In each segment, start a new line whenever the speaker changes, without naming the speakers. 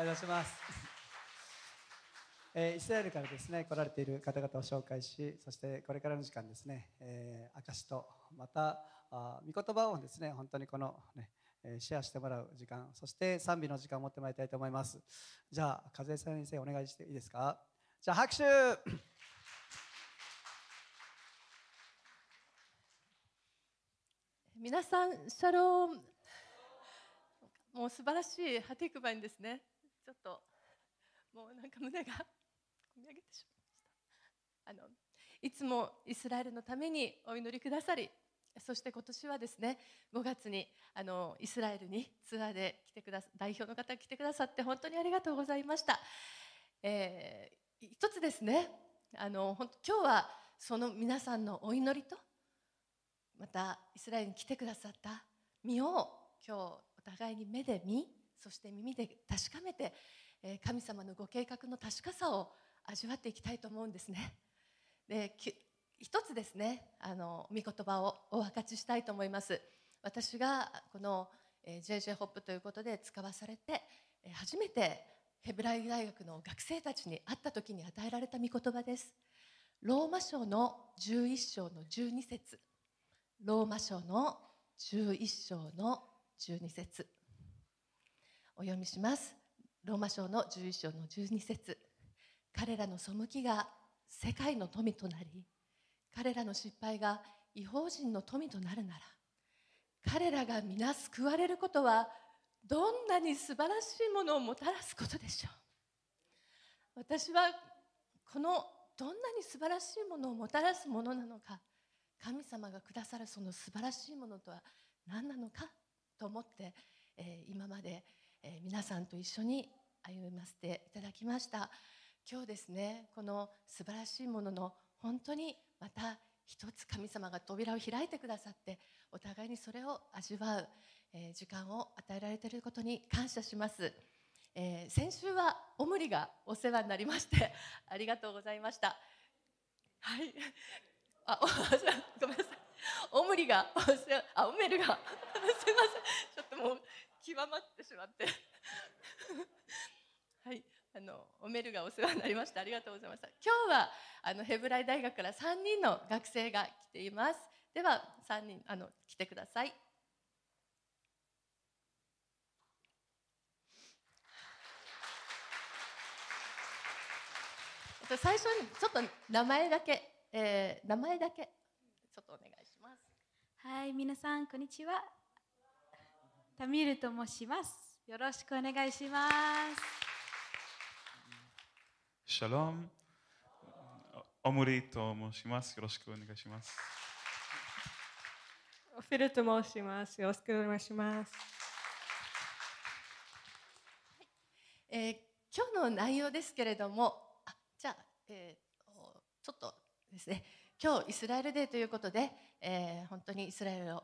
ありがとうございます。えー、イスラエルからですね来られている方々を紹介しそしてこれからの時間ですね、えー、証とまたあ御言葉をですね本当にこの、ね、シェアしてもらう時間そして賛美の時間を持ってまいりたいと思います。じゃあ風先生お願いしていいですか？じゃあ拍手。
皆さんシャローもう素晴らしいハテクバにですね。ちょっともうなんか胸が 込み上げてしまいました。あのいつもイスラエルのためにお祈りくださりそして今年はですね5月にあのイスラエルにツアーで来てくださ代表の方が来てくださって本当にありがとうございました、えー、一つですねあの本当今日はその皆さんのお祈りとまたイスラエルに来てくださった身を今日お互いに目で見そして耳で確かめて神様のご計画の確かさを味わっていきたいと思うんですね。で一つですねあの御言葉をお分かちしたいと思います。私がこの JJ ホップということで使わされて初めてヘブライ大学の学生たちに会った時に与えられた御言葉です。ローマ書の11章の12節。ローマ書の11章の12節。お読みします。ローマ書の11章の12節。彼らの背きが世界の富となり彼らの失敗が違法人の富となるなら彼らが皆救われることはどんなに素晴らしいものをもたらすことでしょう。私はこのどんなに素晴らしいものをもたらすものなのか神様がくださるその素晴らしいものとは何なのかと思って、えー、今まで、えー、皆さんと一緒に歩ませていただきました。今日ですねこの素晴らしいものの本当にまた一つ神様が扉を開いてくださってお互いにそれを味わう、えー、時間を与えられていることに感謝します、えー、先週はオムリがお世話になりまして ありがとうございました。はい。あ ごめんなさい。オムリがお世話あオメルが。すいません。ちょっともう極まってしまって。はいあのおメルがお世話になりました。ありがとうございました。今日はあのヘブライ大学から3人の学生が来ています。では3人あの来てください。最初にちょっと名前だけ、えー、名前だけちょっとお願いします。
はい皆さんこんにちは。タミルと申します。よろしくお願いします。
シャロン。オムリと申します。よろしくお願いします。
オフィルと申します。よろしくお願いします。
はい、えー、今日の内容ですけれども、あじゃあ、えー、ちょっとですね、今日イスラエルデーということで、えー、本当にイスラエルを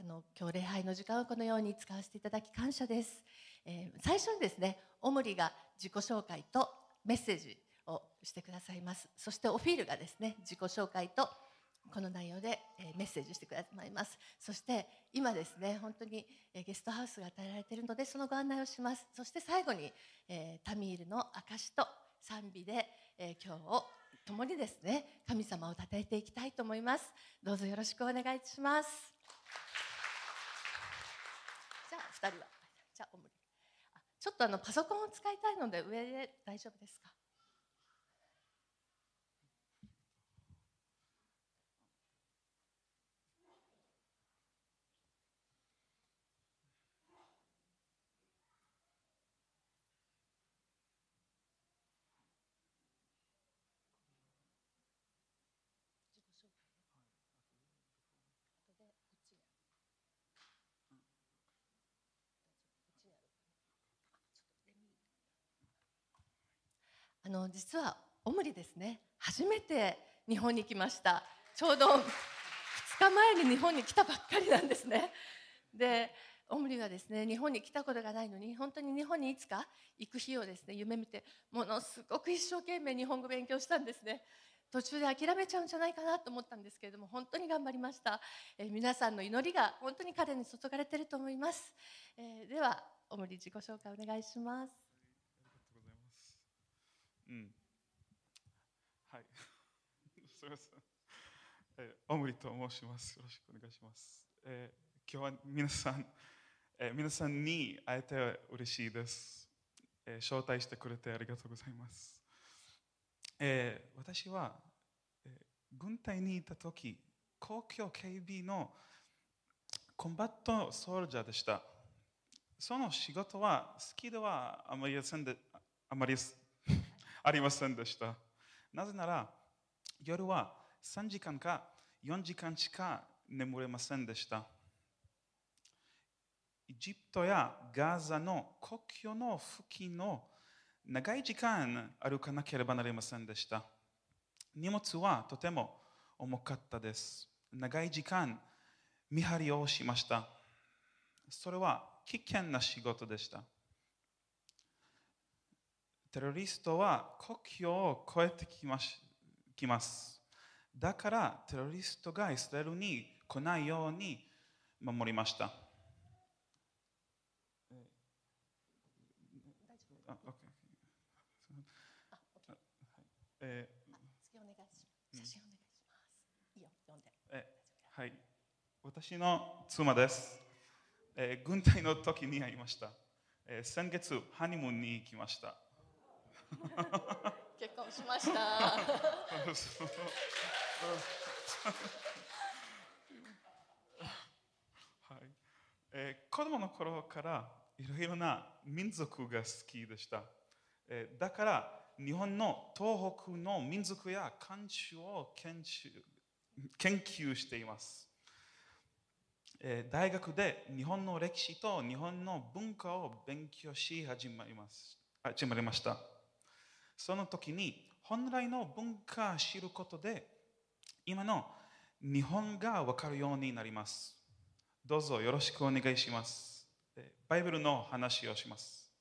あの今日礼拝の時間をこのように使わせていただき感謝です。えー、最初にですね、オムリが自己紹介とメッセージをしてくださいます。そしてオフィールがですね自己紹介とこの内容でえメッセージしてくださいます。そして今ですね本当にえゲストハウスが与えられているのでそのご案内をします。そして最後にえタミールの証と賛美でえ今日を共にですね神様を称えていきたいと思います。どうぞよろしくお願いします。2人は。じゃあちょっとあのパソコンを使いたいので上で大丈夫ですか？あの実はオムリですね。初めて日本に来ました。ちょうど2日前に日本に来たばっかりなんですね。でオムリはですね日本に来たことがないのに本当に日本にいつか行く日をですね夢見てものすごく一生懸命日本語勉強したんですね。途中で諦めちゃうんじゃないかなと思ったんですけれども本当に頑張りました、えー、皆さんの祈りが本当に彼に注がれていると思います、えー、ではオムリ自己紹介お願いします。
うん。はい。すみません。え、オムリと申します。よろしくお願いします。えー、今日は皆さん、えー、皆さんに会えて嬉しいです、えー。招待してくれてありがとうございます。えー、私は、えー、軍隊にいた時、公共警備のコンバットソルジャーでした。その仕事は好きではあまりせんであまりありませんでした。なぜなら夜は3時間か4時間しか眠れませんでした。エジプトやガザの国境の付近の長い時間歩かなければなりませんでした。荷物はとても重かったです。長い時間見張りをしました。それは危険な仕事でした。テロリストは国境を越えてきます。きますだからテロリストがイスラエルに来ないように守りました。あ OK え
次お願いします。写真お願いします。いいよ、読んで。
えはい、私の妻です、えー軍隊の時に会いました、えー先月ハニムーンに行きました
結婚しました。
はい。えー子供の頃からいろいろな民族が好きでした、えーだから日本の東北の民族や慣習を研修研究しています、えー大学で日本の歴史と日本の文化を勉強し始まります。始まりました。その時に本来の文化を知ることで今の日本が分かるようになります。どうぞよろしくお願いします。バイブルの話をします。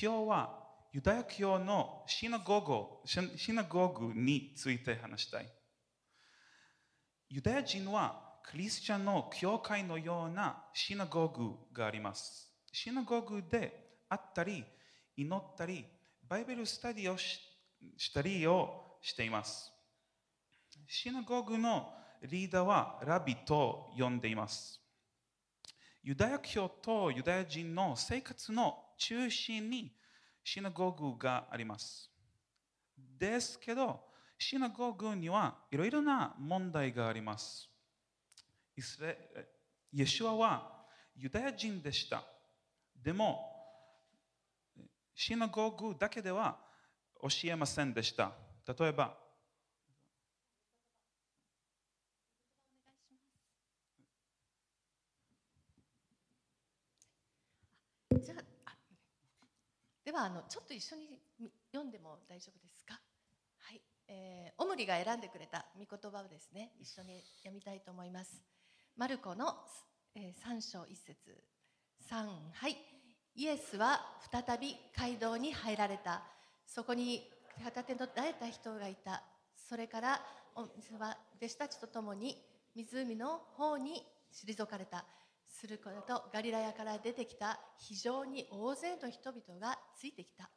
今日はユダヤ教のシナゴグシナシナゴグについて話したい。ユダヤ人はクリスチャンの教会のようなシナゴグがあります。シナゴグで会ったり、祈ったり、 Bible study をししたりをしています。シナゴグのリーダーはラビと呼んでいます。ユダヤ教とユダヤ人の生活の中心にシナゴグがあります。ですけど、シナゴグにはいろいろな問題があります。イスラエイエシュアはユダヤ人でした。でも、シナゴグだけでは教えませんでした。例えば、
じゃあではあのちょっと一緒に読んでも大丈夫です、えー、オムリが選んでくれた御言葉をですね一緒に読みたいと思います。マルコの、えー、3章1節。3はい。イエスは再び街道に入られた。そこに片手のられた人がいた。それからお水は弟子たちと共に湖の方に退かれた。することガリラヤから出てきた。非常に大勢の人々がついてきた。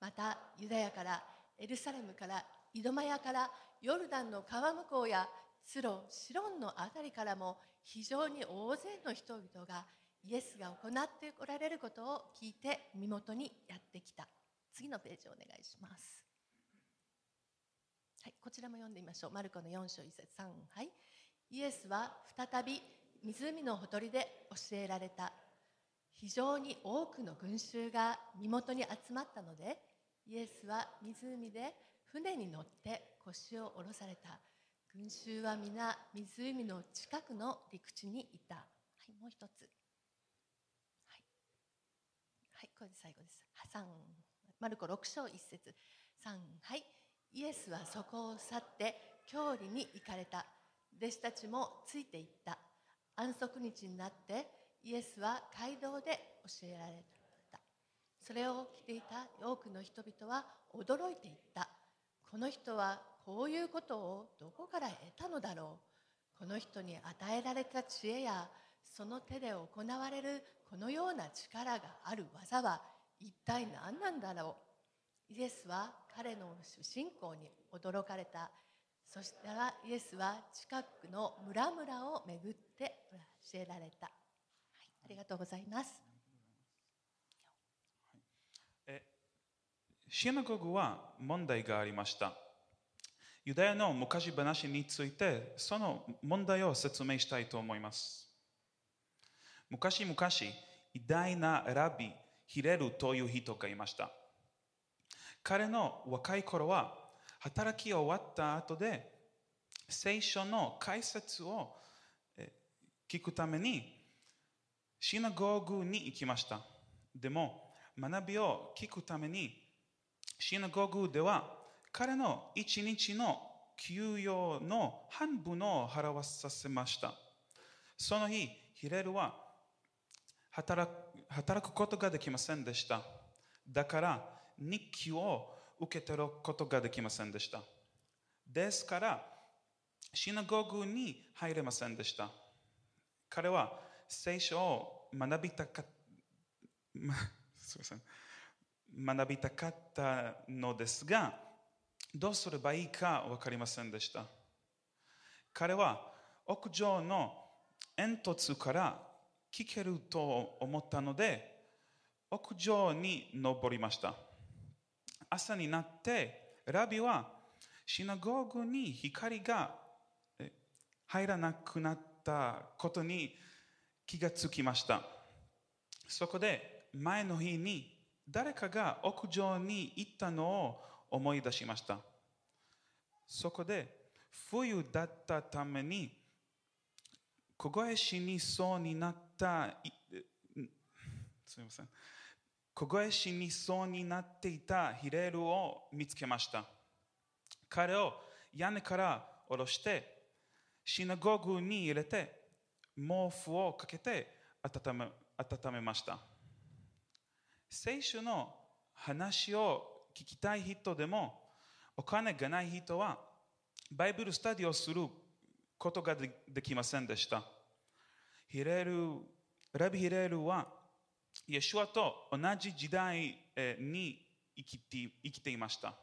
またユダヤからエルサレムからイドマヤからヨルダンの川向こうやツロシロンのあたりからも非常に大勢の人々がイエスが行っておられることを聞いて身元にやってきた次のページをお願いしますはい、こちらも読んでみましょう。マルコの4章1節3はい。イエスは再び湖のほとりで教えられた。非常に多くの群衆が身元に集まったので、イエスは湖で船に乗って腰を下ろされた。群衆は皆湖の近くの陸地にいた。はい、もう一つ。はい。はい、これで最後です。3マルコ6章1節3はい。イエスはそこを去って郷里に行かれた。弟子たちもついて行った。安息日になってイエスは街道で教えられた。それを着ていた多くの人々は驚いていった。この人はこういうことをどこから得たのだろう。この人に与えられた知恵やその手で行われるこのような力がある技は一体何なんだろう。イエスは彼の主信仰に驚かれた。そしたらイエスは近くの村々を巡って教えられた、はい、ありがとうございます
えシナゴグは問題がありました。ユダヤの昔話についてその問題を説明したいと思います。昔々、偉大なラビヒレルという人がいました。彼の若い頃は働き終わった後で聖書の解説を聞くためにシナゴーグに行きました。でも学びを聞くためにシナゴーグでは彼の一日の給与の半分を払わさせました。その日、ヒレルは働くことができませんでした。だから日記を受け取ることができませんでした。ですから、シナゴーグに入れませんでした。彼は聖書を学びたかま すみません学びたかったのですが、どうすればいいか分かりませんでした。彼は屋上の煙突から聞けると思ったので、屋上に登りました。朝になって、ラビはシナゴーグに光が入らなくなったことに気がつきました。そこで前の日に誰かが屋上に行ったのを思い出しました。そこで冬だったために凍え死にそうになったすみません。凍え死にそうになっていたヒレルを見つけました。彼を屋根から下ろしてシナゴーグに入れて毛布をかけて温め温めました。聖書の話を聞きたい人でもお金がない人はバイブルスタディをすることができませんでした。ヒレルラビヒレルはイエシュアと同じ時代に生きて生きていました。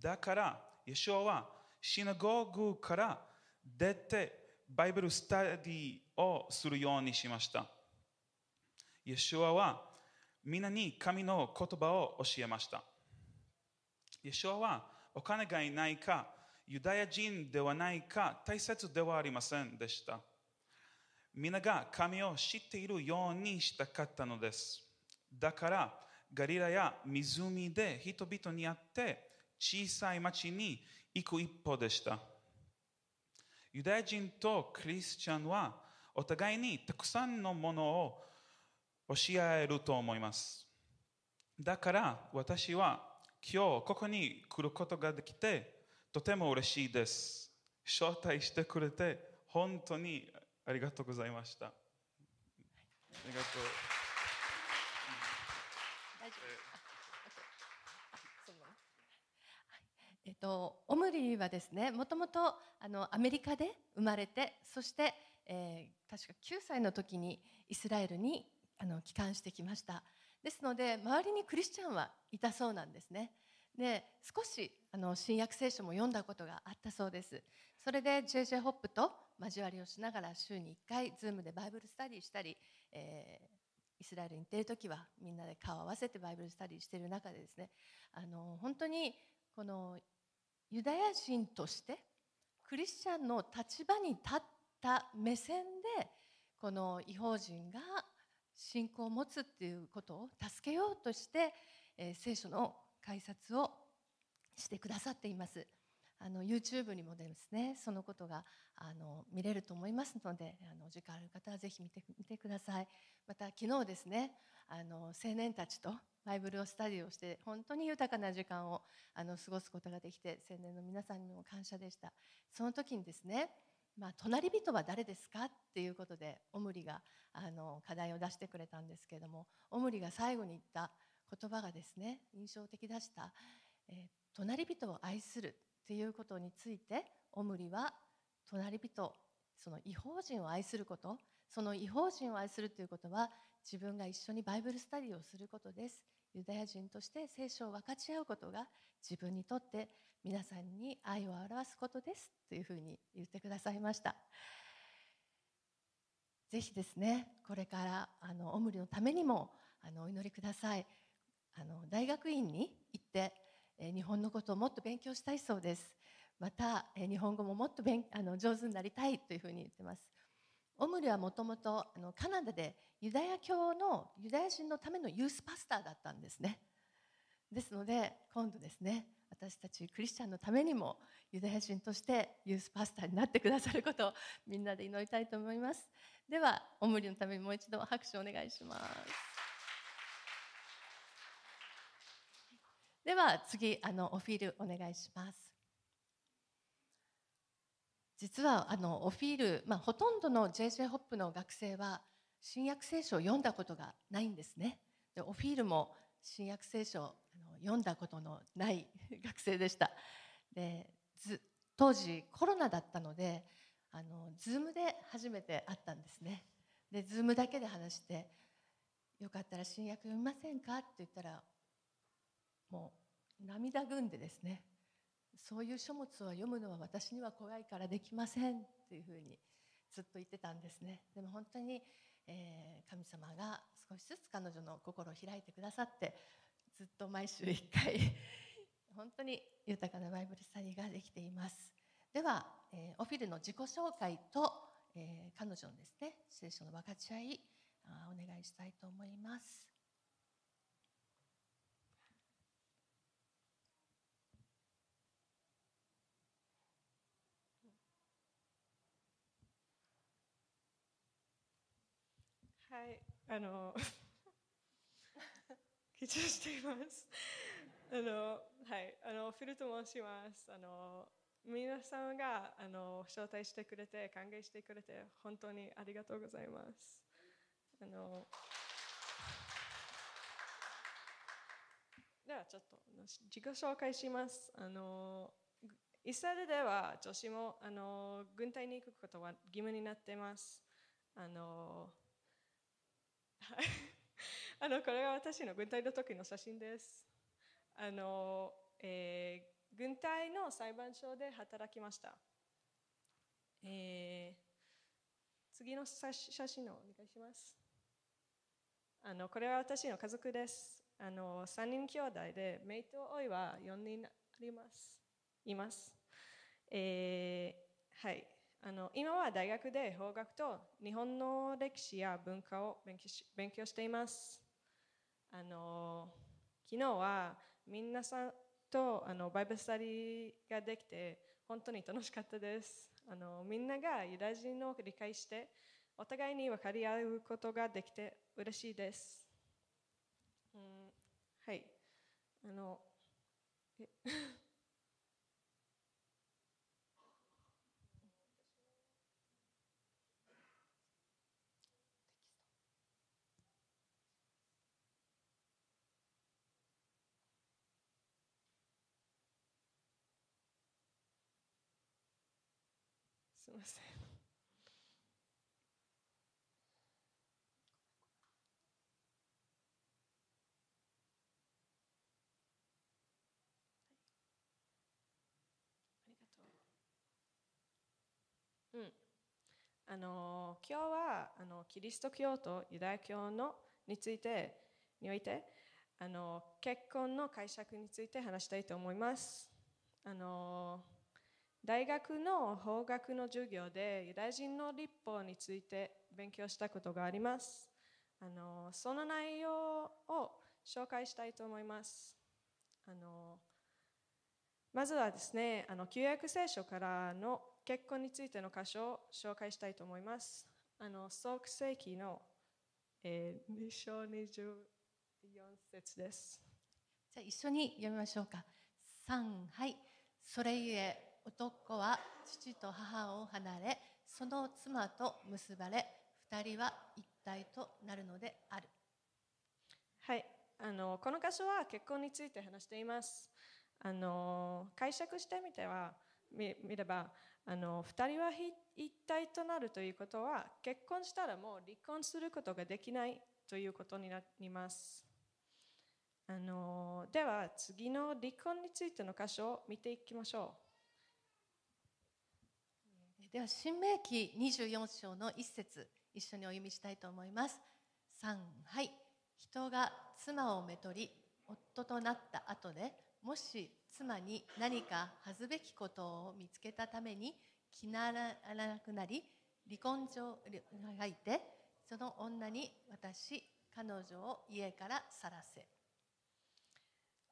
だから、イエシュアはシナゴーグから出てバイブルスタディをするようにしました。イエシュアは皆に神の言葉を教えました。イエシュアはお金がいないか、ユダヤ人ではないか、大切ではありませんでした。皆が神を知っているようにしたかったのです。だから、ガリラや湖で人々に会って小さい町に行く一歩でした。ユダヤ人とクリスチャンはお互いにたくさんのものを教え合えると思います。だから私は今日ここに来ることができてとても嬉しいです。招待してくれて本当にありがとうございました。ありがとう。
大丈夫あ OK そのままはいえっと、オムリーはですねもともとあのアメリカで生まれてそして、えー確か9歳の時にイスラエルにあの帰還してきました。ですので周りにクリスチャンはいたそうなんですね。で少しあの新約聖書も読んだことがあったそうです。それで JJ ホップと交わりをしながら週に1回 Zoom でバイブルスタディしたり、えーイスラエルに行っている時はみんなで顔を合わせてバイブルスタディしてる中でですね。あの本当にこのユダヤ人としてクリスチャンの立場に立った目線でこの違法人が信仰を持つっていうことを助けようとして、えー聖書の解説をしてくださっています。あの YouTube にもですねそのことがあの見れると思いますのであの時間ある方はぜひ見て見てくださいまた昨日ですねあの青年たちとバイブルをスタディをして本当に豊かな時間をあの過ごすことができて青年の皆さんにも感謝でしたその時にですねまあ、隣人は誰ですかっていうことでオムリがあの課題を出してくれたんですけれどもオムリが最後に言った言葉がですね印象的でした、えー隣人を愛するっていうことについてオムリは隣人その違法人を愛することその違法人を愛するということは自分が一緒にバイブルスタディをすることです。ユダヤ人として聖書を分かち合うことが自分にとって皆さんに愛を表すことですというふうに言ってくださいました。ぜひですねこれからあのお無理のためにもあのお祈りください。あの大学院に行って、え日本のことをもっと勉強したいそうです。また、え日本語ももっと勉あの上手になりたいというふうに言ってます。オムリはもともとあのカナダでユダヤ教のユダヤ人のためのユースパスターだったんですね。ですので今度ですね私たちクリスチャンのためにもユダヤ人としてユースパスターになってくださることをみんなで祈りたいと思います。ではオムリのためにもう一度拍手お願いします。では次あのオフィールお願いします。実はあのオフィール、まあ、ほとんどの JJ ホップの学生は新約聖書を読んだことがないんですね。でオフィールも新約聖書をあの読んだことのない学生でした。で当時コロナだったのであの Zoom で初めて会ったんですね。で Zoom だけで話して「よかったら新約読みませんか?」って言ったらもう涙ぐんでですね。そういう書物を読むのは私には怖いからできませんっていうふうにずっと言ってたんですね。でも本当に、えー神様が少しずつ彼女の心を開いてくださってずっと毎週1回 本当に豊かなバイブルスタディができています。では、えーオフィルの自己紹介と、えー彼女のですね聖書の分かち合いあお願いしたいと思います。
はい、あの緊張しています。あのはい、あのフィルと申します。あの皆さんがあの招待してくれて歓迎してくれて本当にありがとうございます。あのではちょっと自己紹介します。あのイスラエルでは女子もあの軍隊に行くことは義務になっています。あのはいあのこれは私の軍隊の時の写真です。あの、えー軍隊の裁判所で働きました。えー次の写真をお願いします。あのこれは私の家族です。あの3人兄弟で、姪と甥は4人あります。います。えーはい。あの今は大学で法学と日本の歴史や文化を勉強し勉強しています。あの昨日は皆さんとあのバイブスタディができて本当に楽しかったです。あのみんながユダヤ人を理解してお互いに分かり合うことができて嬉しいです。うん、はい。あのえすみません。ありがとう。うん。あの今日はあのキリスト教とユダヤ教のについてにおいてあの結婚の解釈について話したいと思います。あの大学の法学の授業でユダヤ人の立法について勉強したことがあります。あのその内容を紹介したいと思います。あのまずはですね、あの旧約聖書からの結婚についての箇所を紹介したいと思います。あの創世記の、えー、2章24節です。
じゃあ一緒に読みましょうか。三はい。それゆえ男は父と母を離れ、その妻と結ばれ、二人は一体となるのである。
はい、あのこの箇所は結婚について話しています。あの解釈してみてはみ見ればあの2人は一体となるということは結婚したらもう離婚することができないということになりますあのでは次の離婚についての箇所を見ていきましょう
では新明記24章の一節一緒にお読みしたいと思います。3はい。人が妻をめとり夫となった後でもし妻に何か恥ずべきことを見つけたために気ならなくなり離婚状がいてその女に私彼女を家から去らせ。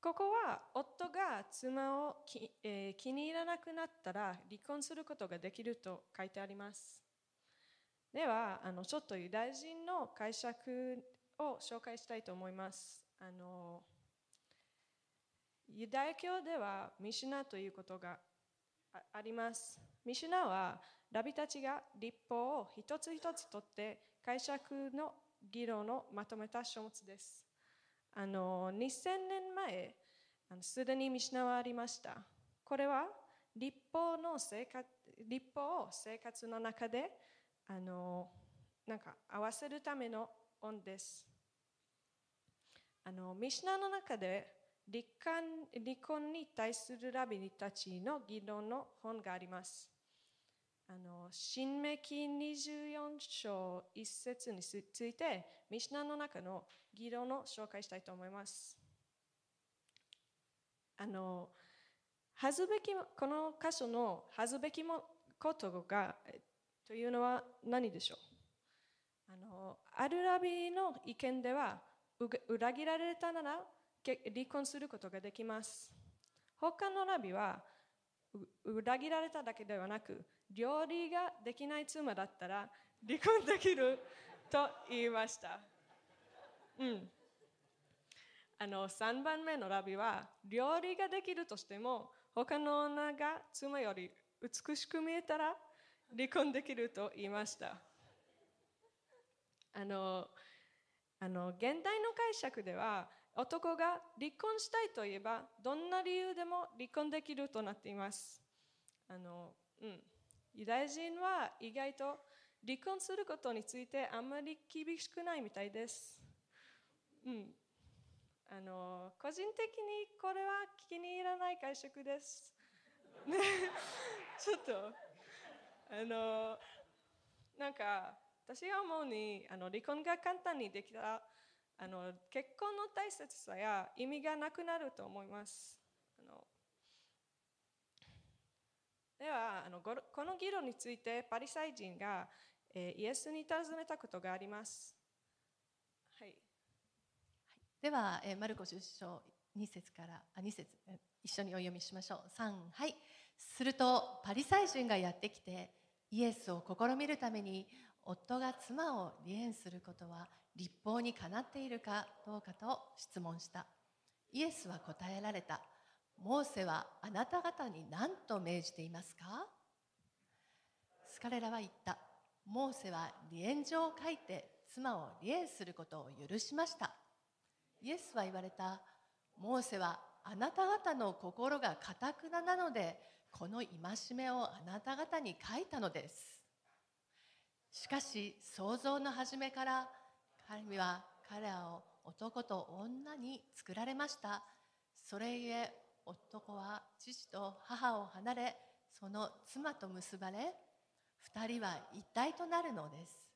ここは夫が妻を、えー気に入らなくなったら離婚することができると書いてあります。ではあのちょっとユダヤ人の解釈を紹介したいと思います。あのユダヤ教ではミシュナということがあります。ミシュナはラビたちが立法を一つ一つ取って解釈の議論をまとめた書物です。あの2000年前すでにミシュナはありました。これは立法の生活立法を生活の中であのなんか合わせるための本です。あのミシナの中で離婚離婚に対するラビニたちの議論の本があります。あの新明記24章1節についてミシナの中の議論を紹介したいと思います。あの恥ずべきこの箇所の恥ずべきもことがというのは何でしょう？あのアルラビの意見では裏切られたなら離婚することができます。他のラビは裏切られただけではなく料理ができない妻だったら離婚できると言いました。うん。あの3番目のラビは料理ができるとしても他の女が妻より美しく見えたら離婚できると言いました。あのあの現代の解釈では男が離婚したいといえばどんな理由でも離婚できるとなっています。あの、うん、ユダヤ人は意外と離婚することについてあんまり厳しくないみたいです、うん、あの個人的にこれは気に入らない解釈です。ね。ちょっとあのなんか私が思うにあの離婚が簡単にできたらあの結婚の大切さや意味がなくなると思います。あのではあのごろこの議論についてパリサイ人が、えーイエスに尋ねたことがあります。はい、
では、えーマルコ10章2節からあ2節えー一緒にお読みしましょう。3はい。するとパリサイ人がやってきてイエスを試みるために夫が妻を離縁することは立法にかなっているかどうかと質問した。イエスは答えられたモーセはあなた方に何と命じていますか？彼らは言った。モーセは離縁状を書いて妻を離縁することを許しました。イエスは言われた。モーセはあなた方の心がかたくななのでこの戒めをあなた方に書いたのです。しかし創造の初めから神は彼らを男と女に作られました。それゆえ男は父と母を離れその妻と結ばれ二人は一体となるのです。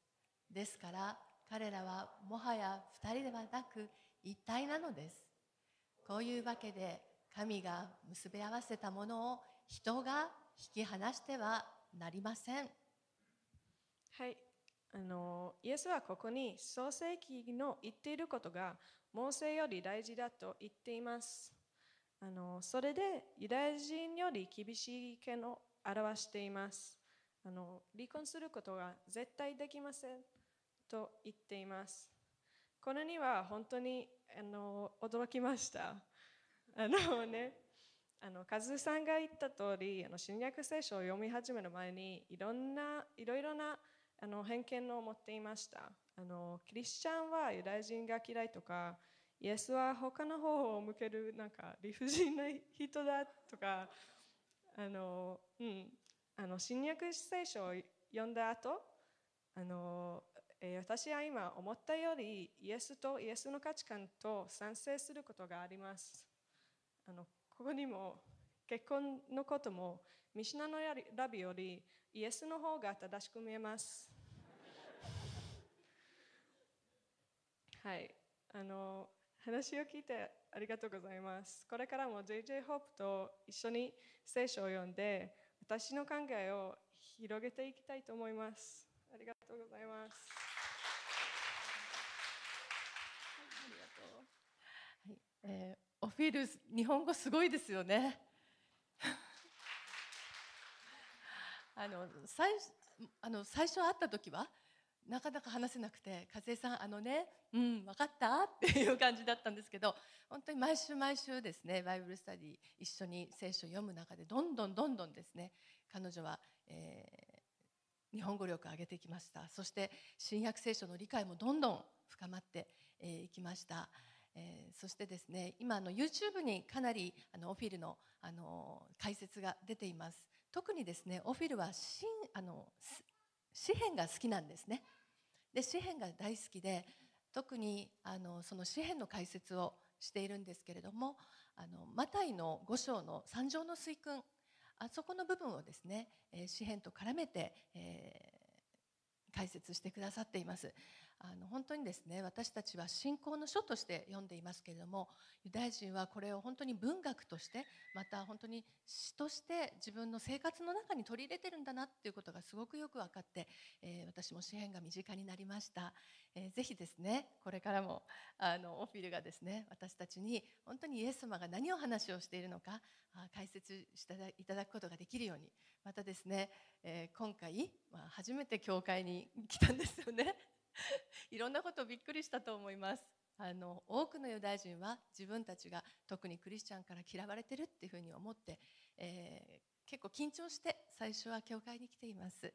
ですから彼らはもはや二人ではなく一体なのです。こういうわけで神が結び合わせたものを人が引き離してはなりません。
はい、あのイエスはここに創世記の言っていることがモーセより大事だと言っています。あのそれでユダヤ人より厳しい意見を表しています。あの離婚することが絶対できませんと言っています。これには本当にあの驚きました。あのね、あのカズさんが言った通り、あの新約聖書を読み始める前にいろんないろいろなあの偏見を持っていましたあの。キリスチャンはユダヤ人が嫌いとか、イエスは他の方法を向けるなんか理不尽な人だとか、あのうん、あの新約聖書を読んだ後あの、えー私は今思ったよりイエスとイエスの価値観と賛成することがあります。あのここにも結婚のこともミシナのラビよりイエスの方が正しく見えます。はい。あの話を聞いてありがとうございますこれからも JJ ホープと一緒に聖書を読んで私の考えを広げていきたいと思いますありがとうございます
ありがとう。はい、えーオフィル日本語すごいですよね。あの最あの最初会った時はなかなか話せなくて和江さんあのねうん分かった？っていう感じだったんですけど本当に毎週毎週ですねバイブルスタディ一緒に聖書を読む中でどんどんどんどんですね彼女は、えー日本語力を上げてきました。そして新約聖書の理解もどんどん深まっていきました、えーそしてですね今あの YouTube にかなりあのオフィルのあの解説が出ています。特にですねオフィルは新あの詩篇が好きなんですね。で詩篇が大好きで特にあのその詩篇の解説をしているんですけれどもあのマタイの五章の三条の水訓あそこの部分をですね、えー詩篇と絡めて、えー解説してくださっています。あの本当にですね私たちは信仰の書として読んでいますけれどもユダヤ人はこれを本当に文学としてまた本当に詩として自分の生活の中に取り入れてるんだなっていうことがすごくよく分かって、えー私も詩篇が身近になりました、えーぜひですねこれからもあのオフィルがですね私たちに本当にイエス様が何を話をしているのかあ解説していただくことができるようにまたですね、えー今回、まあ、初めて教会に来たんですよね。いろんなことびっくりしたと思います。あの多くのユダヤ人は自分たちが特にクリスチャンから嫌われてるっていうふうに思って、えー結構緊張して最初は教会に来ています。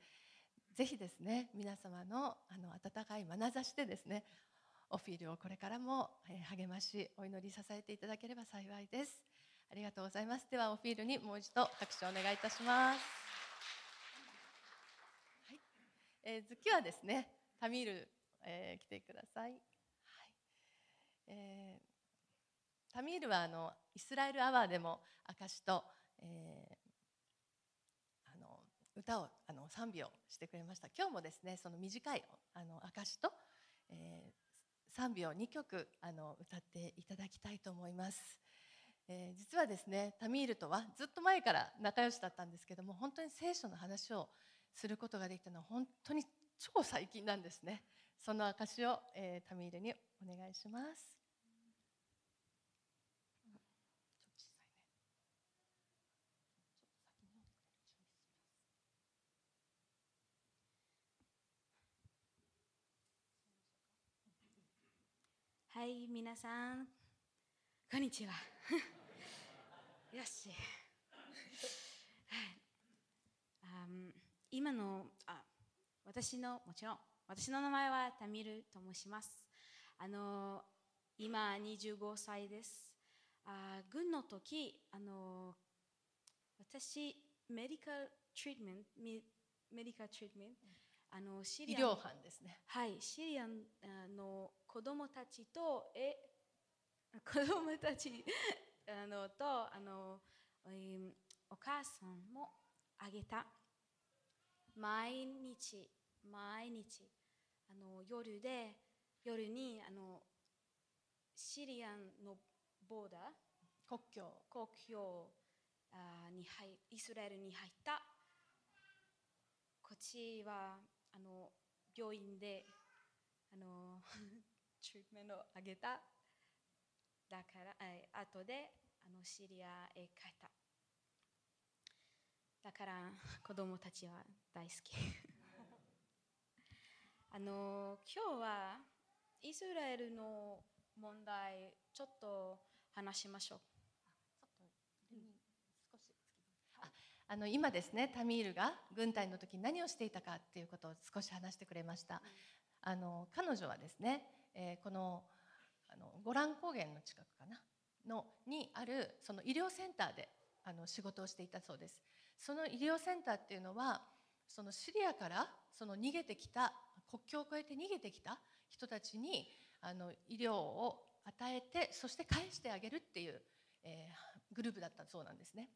ぜひですね皆様のあの温かい眼差しでですねオフィールをこれからもえー励ましお祈り支えていただければ幸いです。ありがとうございます。ではオフィールにもう一度拍手をお願いいたします。はい、えー次はですねタミール、えー来てください、はい。えータミールはあのイスラエルアワーでも証と、えーあの歌をあの賛美をしてくれました。今日もですねその短いあの証と、えー賛美を2曲あの歌っていただきたいと思います、えー実はですねタミールとはずっと前から仲良しだったんですけども本当に聖書の話をすることができたのは本当に超最近なんですね。その証を、えータミールにお願いします。
はい、皆さん、こんにちは。よし。はい。あん今のあ私のもちろん。私の名前はタミルと申します。あの今25歳です。あ軍の時あの私メディカルトリートメントメメディカルトリートメントあのシリア
医療班ですね
はい、シリアンあの子供たちと、え、子供たち あのとあの、うんお母さんもあげた。毎日、毎日、あの夜で、夜にあのシリアンのボーダー、
国境。
国境あに入イスラエルに入った。こっちはあの病院であのトリートメントをあげた。だからえ後であのシリアへ帰った。だから子供たちは大好きあの今日はイスラエルの問題ちょっと話しましょう。
あの今ですねタミールが軍隊の時何をしていたかっていうことを少し話してくれました、あの彼女はですね、えーこのあのゴラン高原の近くかな？のにあるその医療センターであの仕事をしていたそうです。その医療センターっていうのはそのシリアからその逃げてきた国境を越えて逃げてきた人たちにあの医療を与えてそして返してあげるっていう、えーグループだったそうなんですね。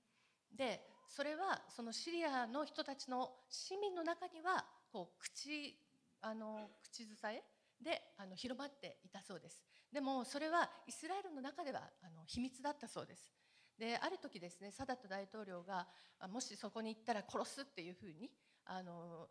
でそれはそのシリアの人たちの市民の中にはこう口あの口ずさえであの広まっていたそうですでもそれはイスラエルの中ではあの秘密だったそうですである時ですねサダット大統領がもしそこに行ったら殺すっていうふうにあの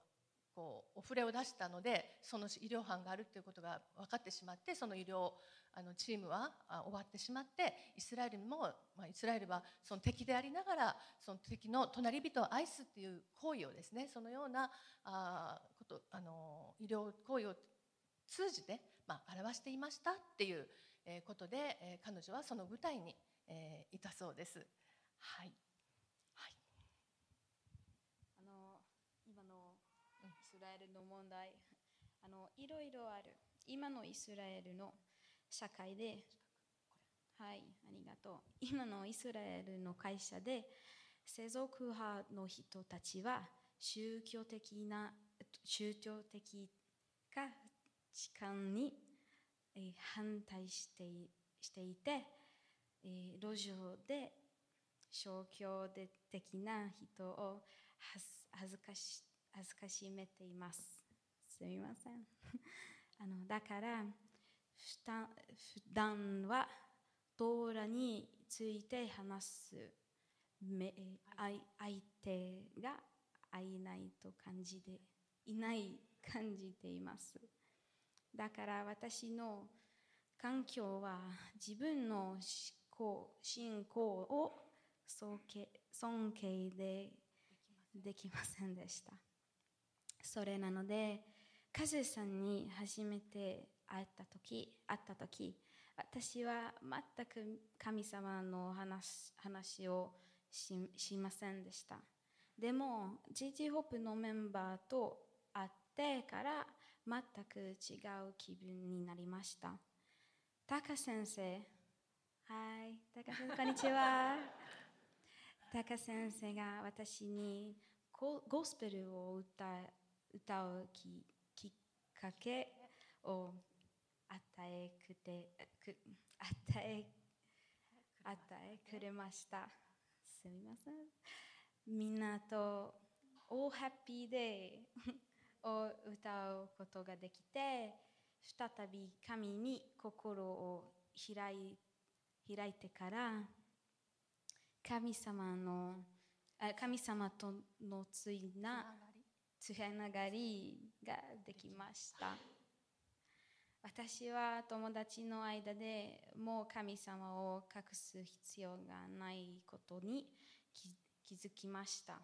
こうお触れを出したのでその医療班があるっていうことが分かってしまってその医療あのチームは終わってしまってイスラエルも、まあ、イスラエルはその敵でありながらその敵の隣人を愛すっていう行為をですねそのようなあことあの医療行為を通じて、まあ、表していましたっていうことで、え彼女はその舞台に、えいたそうです。はい
あの今のイスラエルの問題あのいろいろある今のイスラエルの社会ではいありがとう今のイスラエルの会社で世俗派の人たちは宗教的な宗教的価値観に反対していしていて、路上で消極的な人を恥ずかし恥ずかしめています。すみません。あのだから普段はトーラについて話すめ相手が会えないと感じていない感じています。だから私の環境は自分の思考信仰を尊敬尊敬でできませんでした。それなので、カズさんに初めて会った時会った時私は全く神様の話話をししませんでした。でも、GG ホップのメンバーと会ってから全く違う気分になりました。タカ先生、はい、タカ先生、こんにちは。タカ先生が私にゴスペルを歌歌うきかけを与えくてく与え与えくれました。すみません。みんなと「Oh Happy Day」を歌うことができて再び神に心を開い開いてから神様のあ神様とのついなつながりができました私は友達の間でもう神様を隠す必要がないことに気気づきました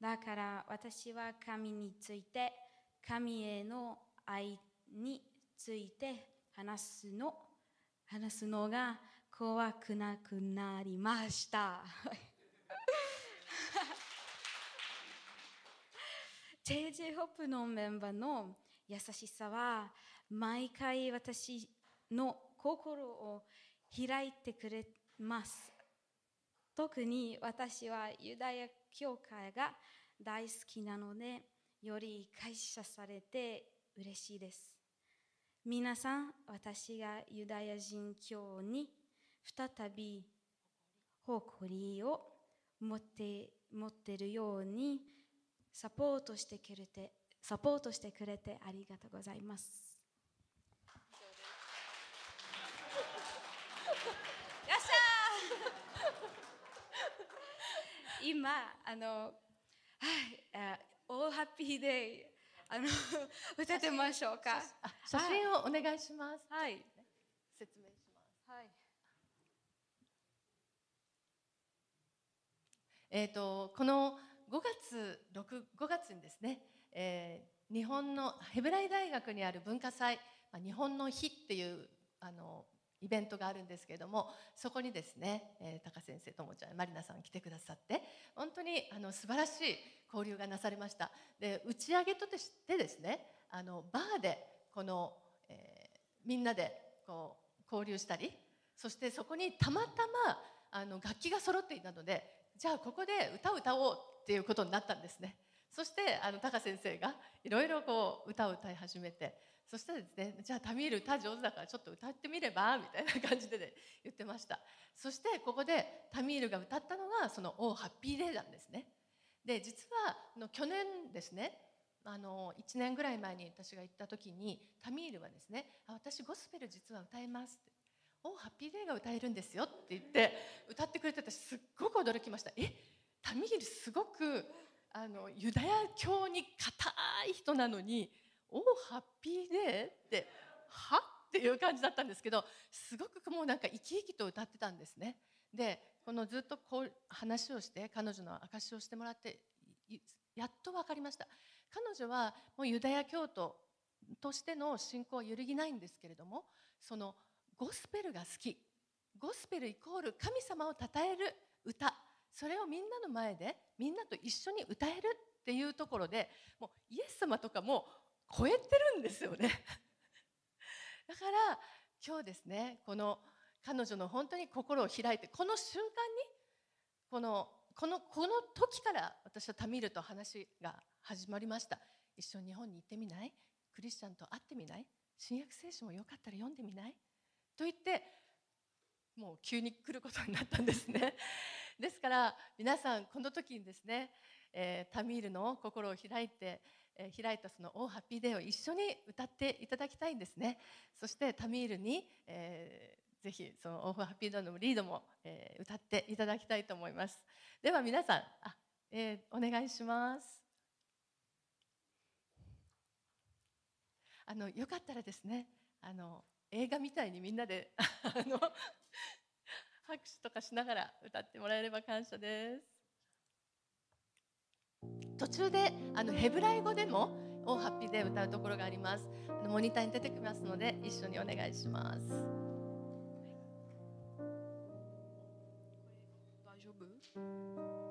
だから私は神について神への愛について話すの話すのが怖くなくなりました。JJ ホップのメンバーの優しさは毎回私の心を開いてくれます。特に私はユダヤ教会が大好きなのでより感謝されて嬉しいです。皆さん、私がユダヤ人教に再び誇りを持って持ってるようにサポートしてくれてサポートしてくれてありがとうございます。よっしゃー 今あのはいあオーハッピーデイあの 歌ってみましょうか。
あ写真をお願いします。
はい。
説明します。
はい。
えー、とこの5月 6, 5月にですね、えー日本のヘブライ大学にある文化祭「日本の日」っていうあのイベントがあるんですけれどもそこにですね、えー、高先生ともちゃんマリナさん来てくださって本当にあの素晴らしい交流がなされました。で打ち上げとしてですねあのバーでこの、えーみんなでこう交流したりそしてそこにたまたまあの楽器が揃っていたのでじゃあここで歌を歌おうっていうことになったんですね。そしてあのタカ先生がいろいろこう歌を歌い始めてそしたらですねじゃあタミール歌上手だからちょっと歌ってみればみたいな感じで、ね、言ってました。そしてここでタミールが歌ったのがその「Oh Happy Day」なんですね。で実はの去年ですねあの1年ぐらい前に私が行った時にタミールはですね「私ゴスペル実は歌えます」って「Oh Happy Day が歌えるんですよ」って言って歌ってくれて私すっごく驚きましたえタミールすごくあのユダヤ教に固い人なのに「おハッピーデー」って「は?」っていう感じだったんですけどすごくもうなんか生き生きと歌ってたんですね。でこのずっとこう話をして彼女の証しをしてもらってやっと分かりました彼女はもうユダヤ教徒としての信仰は揺るぎないんですけれどもそのゴスペルが好き。ゴスペルイコール神様を称える歌。それをみんなの前でみんなと一緒に歌えるっていうところでもうイエス様とかも超えてるんですよね。だから今日ですねこの彼女の本当に心を開いてこの瞬間にこのこのこの時から私はタミールと話が始まりました。一緒に日本に行ってみない？クリスチャンと会ってみない？新約聖書もよかったら読んでみない？と言ってもう急に来ることになったんですね。ですから皆さんこの時にですね、えー、タミールの心を開いて、えー、開いたその「Oh Happy Day」を一緒に歌っていただきたいんですね。そしてタミールに、えー、ぜひその「Oh Happy Day」のリードも、えー、歌っていただきたいと思います。では皆さんあ、えー、お願いします。あのよかったらですねあの映画みたいにみんなであの拍手とかしながら歌ってもらえれば感謝です。途中であのヘブライ語でも「オーハッピーで歌うところがあります。あのモニターに出てきますので一緒にお願いします。
大丈夫「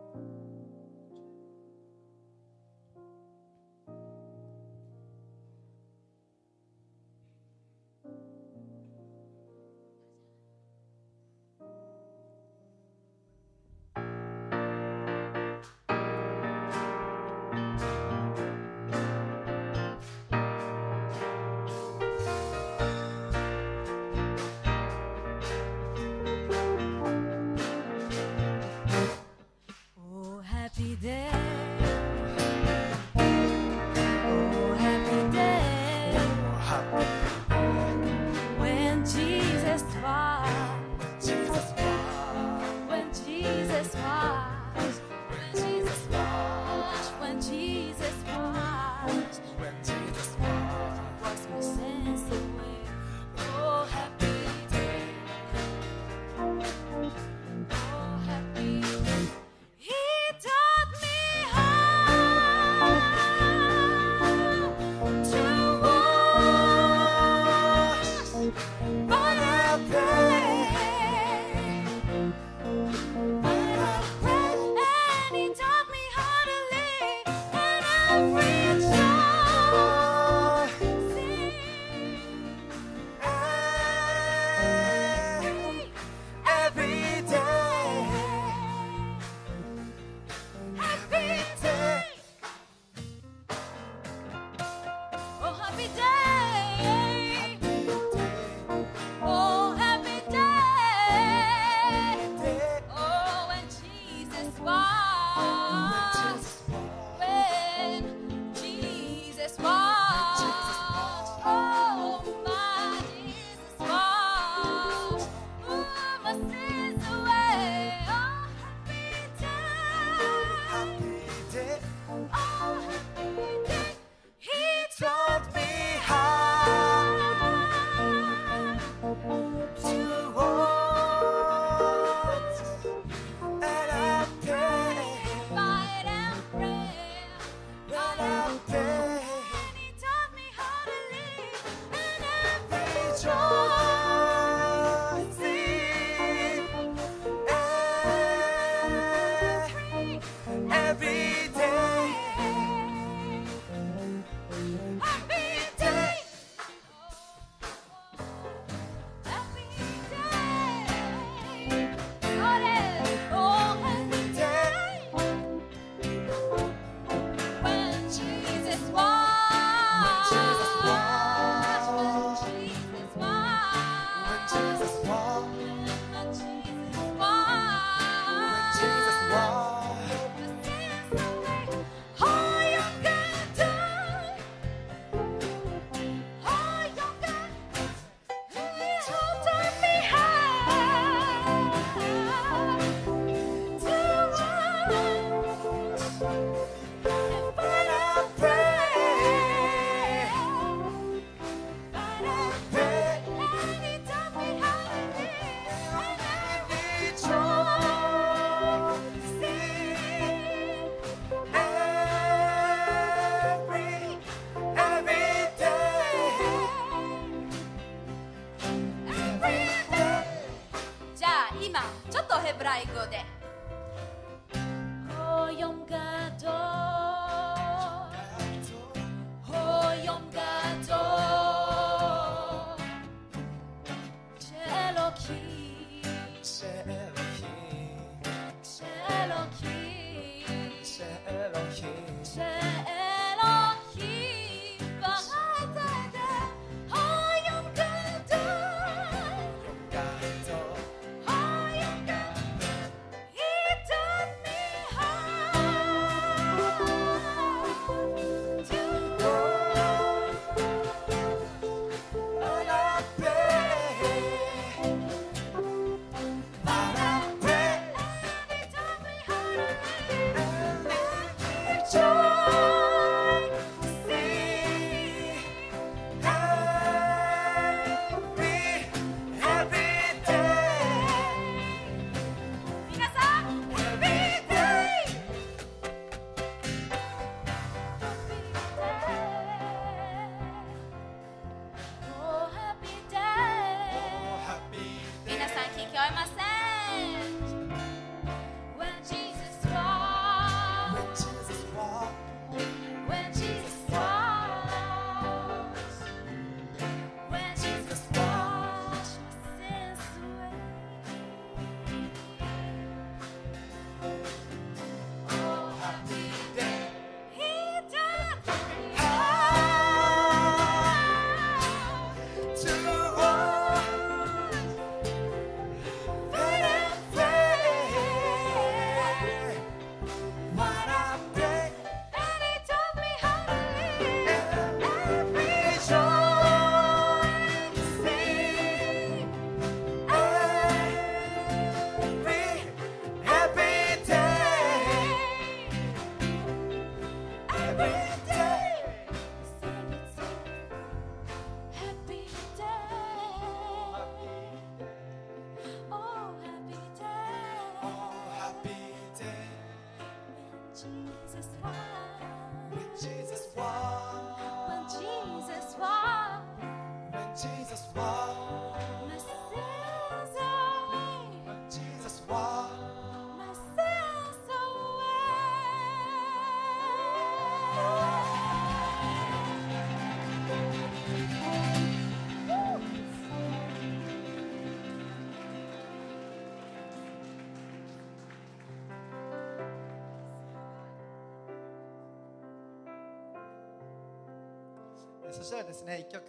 そしたらですね1曲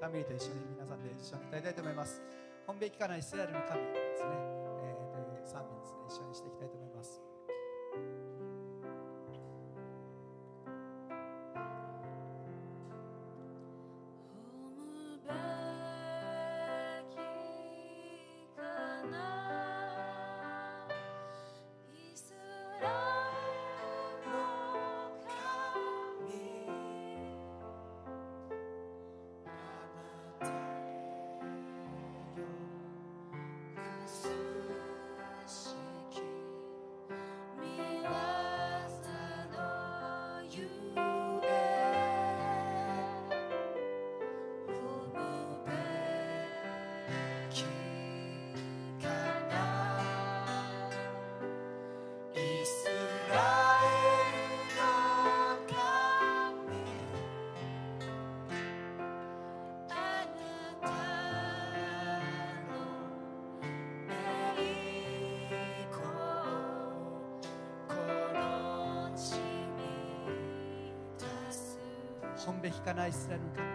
ダミリと一緒に皆さんで一緒に歌いたいと思います。本米かない
イスラエルの神ですね。
本べきかな
いイスラエルの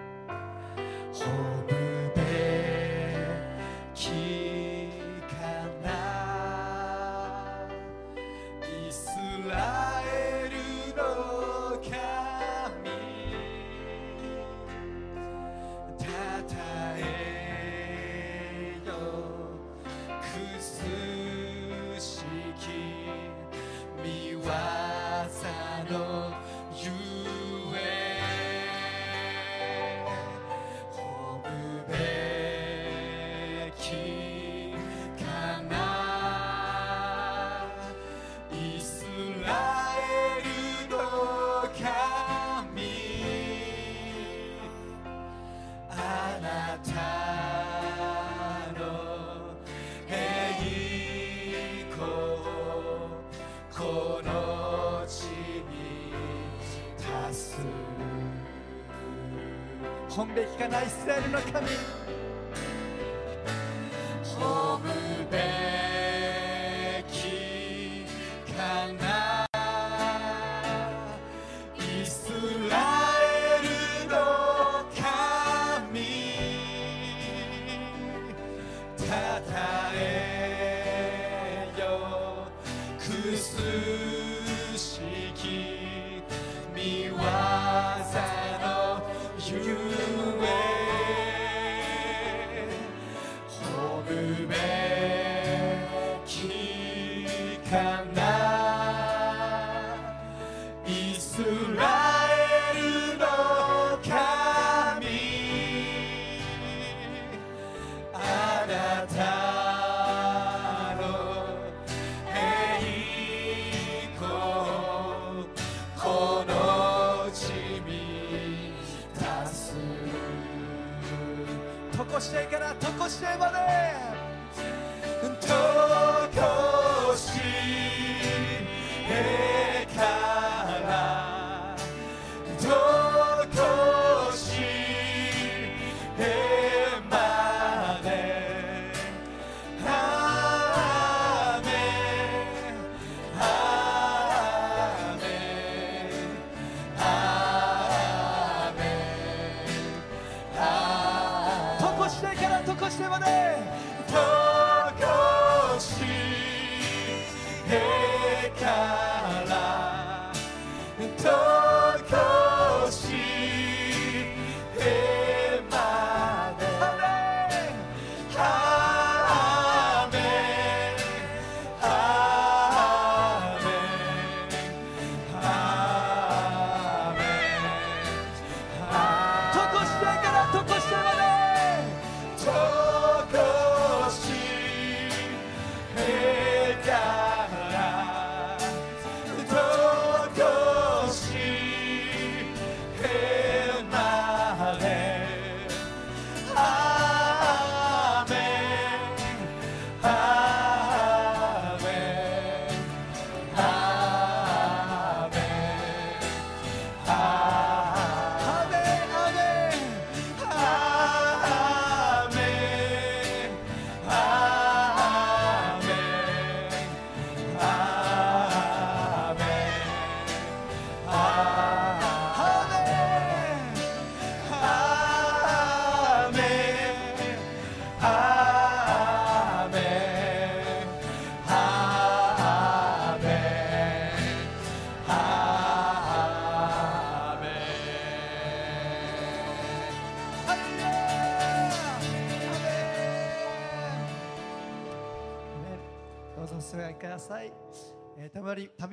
かなイスラエルの神。こしえからとこしえまで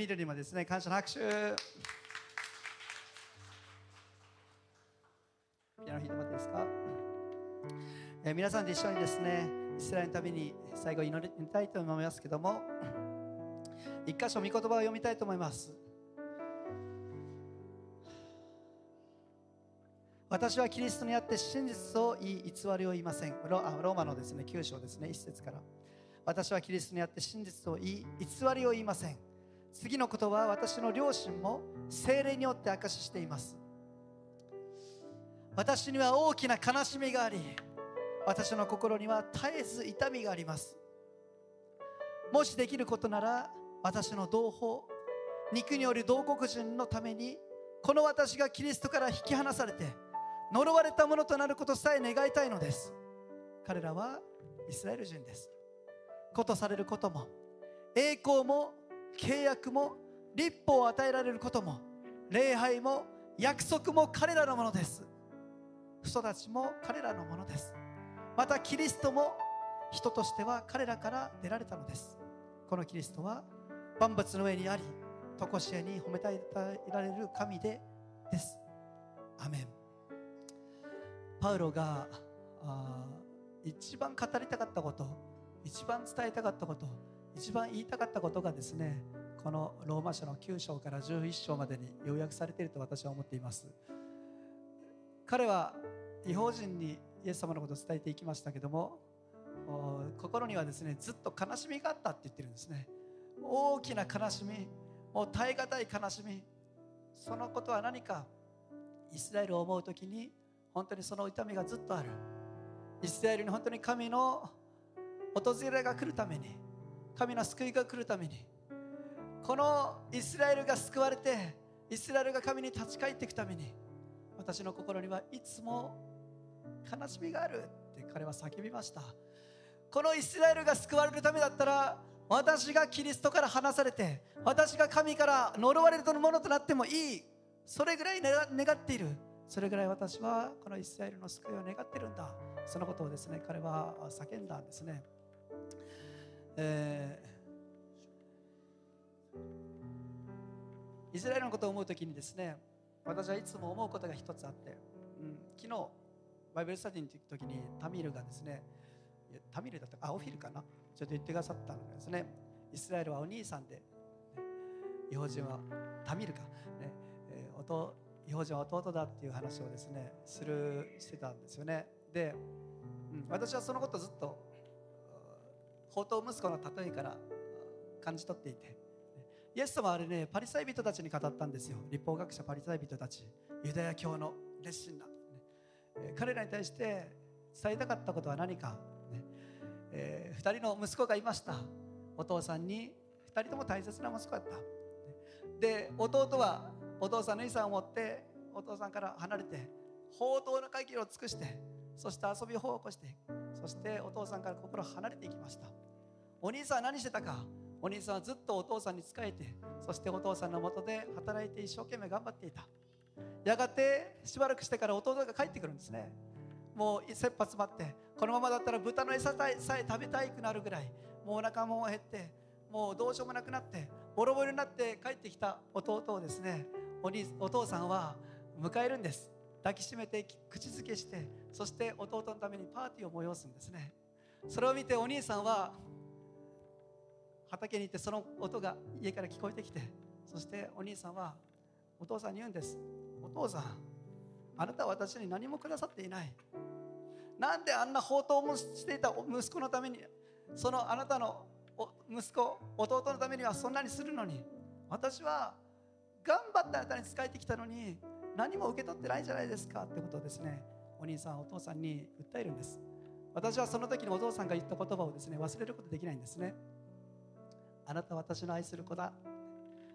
ミルにもですね感謝の拍手。ピアノ弾いてもらっていいですか、えー皆さんで一緒にですねイスラエルのために最後祈りたいと思いますけども一箇所御言葉を読みたいと思います。私はキリストにあって真実を言い偽りを言いません。ロあローマのですね9章ですね1節から。私はキリストにあって真実を言い偽りを言いません。次のことは私の両親も精霊によって証ししています。私には大きな悲しみがあり私の心には絶えず痛みがあります。もしできることなら私の同胞肉による同国人のためにこの私がキリストから引き離されて呪われたものとなることさえ願いたいのです。彼らはイスラエル人です。ことされることも栄光も契約も立法を与えられることも礼拝も約束も彼らのものです。人たちも彼らのものです。またキリストも人としては彼らから出られたのです。このキリストは万物の上にあり常しえに褒めたえられる神でです。アメン。パウロがあ一番語りたかったこと一番伝えたかったこと一番言いたかったことがですねこのローマ書の9章から11章までに要約されていると私は思っています。彼は違法人にイエス様のことを伝えていきましたけどもお心にはですねずっと悲しみがあったって言ってるんですね。大きな悲しみもう耐え難い悲しみそのことは何かイスラエルを思う時に
本当にその痛みがずっとある。イスラエルに本当に神の訪れが来るために神の救いが来るためにこのイスラエルが救われてイスラエルが神に立ち返っていくために私の心にはいつも悲しみがあるって彼は叫びました。このイスラエルが救われるためだったら私がキリストから離されて私が神から呪われるものとなってもいい。それぐらい願っている。それぐらい私はこのイスラエルの救いを願っているんだ。そのことをですね彼は叫んだんですね、えーイスラエルのことを思うときにですね私はいつも思うことが一つあって、うん、昨日バイブルスタディに行くときにタミールがですねタミールだったかあオフィルかなちょっと言ってくださったのがですねイスラエルはお兄さんで、ね、違法人はタミールか、ねえー弟違法人は弟だっていう話をですねするしてたんですよね。で、うん、私はそのことずっと宝刀息子の例えから感じ取っていて。イエス様はあれねパリサイ人たちに語ったんですよ。立法学者パリサイ人たち。ユダヤ教の熱心な、彼らに対して伝えたかったことは何か、ねえー二人の息子がいました。お父さんに二人とも大切な息子だった。で弟はお父さんの遺産を持ってお父さんから離れて報道の限りを尽くしてそして遊びを起こしてそしてお父さんから心を離れていきました。お兄さんは何してたか？お兄さんはずっとお父さんに仕えてそしてお父さんのもとで働いて一生懸命頑張っていた。やがてしばらくしてから弟が帰ってくるんですね。もう切羽詰まってこのままだったら豚の餌さえ食べたいくなるぐらいもうお腹も減ってもうどうしようもなくなってボロボロになって帰ってきた弟をですねお兄お父さんは迎えるんです。抱きしめて口づけしてそして弟のためにパーティーを催すんですね。それを見てお兄さんは畑に行ってその音が家から聞こえてきてそしてお兄さんはお父さんに言うんです。お父さんあなたは私に何もくださっていない。なんであんな放蕩もしていた息子のためにそのあなたの息子弟のためにはそんなにするのに私は頑張ってあなたに仕えてきたのに何も受け取ってないじゃないですかってことをですねお兄さんお父さんに訴えるんです。私はその時にお父さんが言った言葉をですね忘れることできないんですね。あなた私の愛する子だ。